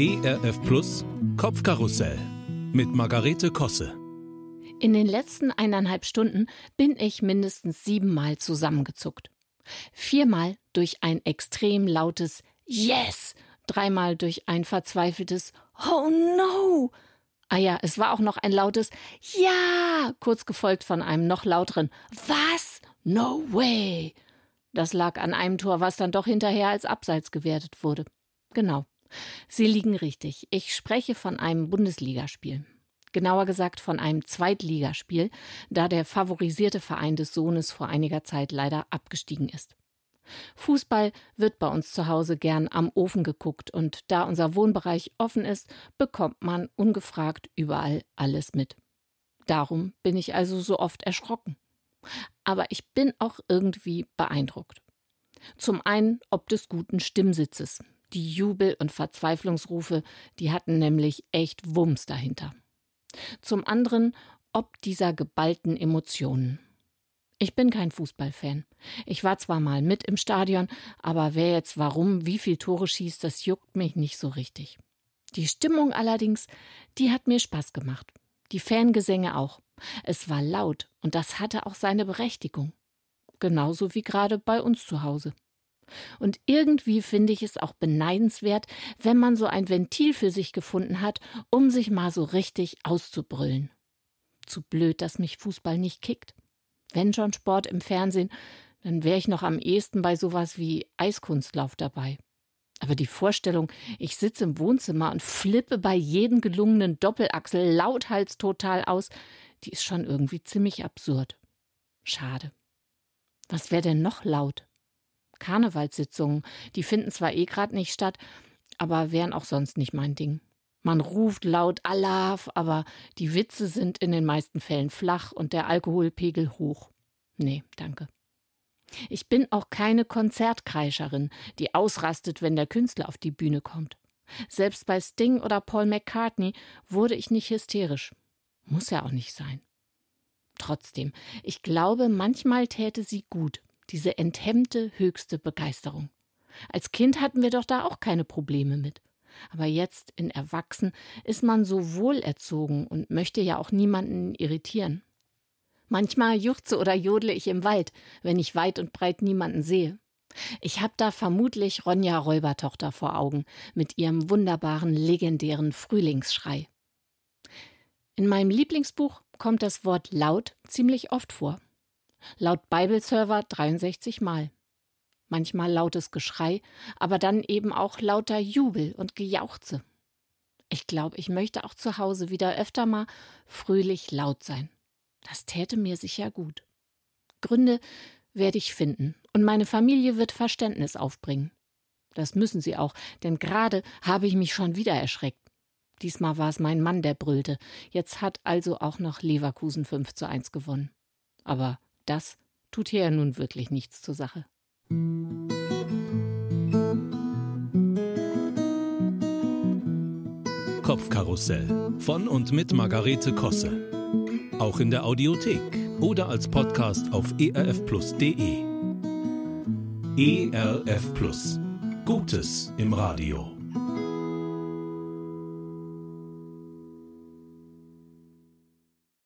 ERF Plus Kopfkarussell mit Margarete Kosse. In den letzten eineinhalb Stunden bin ich mindestens siebenmal zusammengezuckt. Viermal durch ein extrem lautes Yes, dreimal durch ein verzweifeltes Oh no. Ah ja, es war auch noch ein lautes Ja, kurz gefolgt von einem noch lauteren Was? No way. Das lag an einem Tor, was dann doch hinterher als Abseits gewertet wurde. Genau. Sie liegen richtig. Ich spreche von einem Bundesligaspiel. Genauer gesagt von einem Zweitligaspiel, da der favorisierte Verein des Sohnes vor einiger Zeit leider abgestiegen ist. Fußball wird bei uns zu Hause gern am Ofen geguckt und da unser Wohnbereich offen ist, bekommt man ungefragt überall alles mit. Darum bin ich also so oft erschrocken. Aber ich bin auch irgendwie beeindruckt. Zum einen ob des guten Stimmsitzes. Die Jubel- und Verzweiflungsrufe, die hatten nämlich echt Wumms dahinter. Zum anderen ob dieser geballten Emotionen. Ich bin kein Fußballfan. Ich war zwar mal mit im Stadion, aber wer jetzt warum, wie viel Tore schießt, das juckt mich nicht so richtig. Die Stimmung allerdings, die hat mir Spaß gemacht. Die Fangesänge auch. Es war laut und das hatte auch seine Berechtigung. Genauso wie gerade bei uns zu Hause. Und irgendwie finde ich es auch beneidenswert, wenn man so ein Ventil für sich gefunden hat, um sich mal so richtig auszubrüllen. Zu blöd, dass mich Fußball nicht kickt. Wenn schon Sport im Fernsehen, dann wäre ich noch am ehesten bei sowas wie Eiskunstlauf dabei. Aber die Vorstellung, ich sitze im Wohnzimmer und flippe bei jedem gelungenen Doppelachsel lauthals total aus, die ist schon irgendwie ziemlich absurd. Schade. Was wäre denn noch laut? Karnevalssitzungen, die finden zwar eh grad nicht statt, aber wären auch sonst nicht mein Ding. Man ruft laut Allah, aber die Witze sind in den meisten Fällen flach und der Alkoholpegel hoch. Nee, danke. Ich bin auch keine Konzertkreischerin, die ausrastet, wenn der Künstler auf die Bühne kommt. Selbst bei Sting oder Paul McCartney wurde ich nicht hysterisch. Muss ja auch nicht sein. Trotzdem, ich glaube, manchmal täte sie gut, diese enthemmte höchste Begeisterung. Als Kind hatten wir doch da auch keine Probleme mit. Aber jetzt, in Erwachsen, ist man so wohlerzogen und möchte ja auch niemanden irritieren. Manchmal juchze oder jodle ich im Wald, wenn ich weit und breit niemanden sehe. Ich hab da vermutlich Ronja Räubertochter vor Augen mit ihrem wunderbaren, legendären Frühlingsschrei. In meinem Lieblingsbuch kommt das Wort laut ziemlich oft vor. Laut Bibleserver 63 Mal. Manchmal lautes Geschrei, aber dann eben auch lauter Jubel und Gejauchze. Ich glaube, ich möchte auch zu Hause wieder öfter mal fröhlich laut sein. Das täte mir sicher gut. Gründe werde ich finden und meine Familie wird Verständnis aufbringen. Das müssen sie auch, denn gerade habe ich mich schon wieder erschreckt. Diesmal war es mein Mann, der brüllte. Jetzt hat also auch noch Leverkusen 5 zu 1 gewonnen. Aber das tut hier ja nun wirklich nichts zur Sache. Kopfkarussell von und mit Margarete Kosse. Auch in der Audiothek oder als Podcast auf erfplus.de. ERF Plus. Gutes im Radio.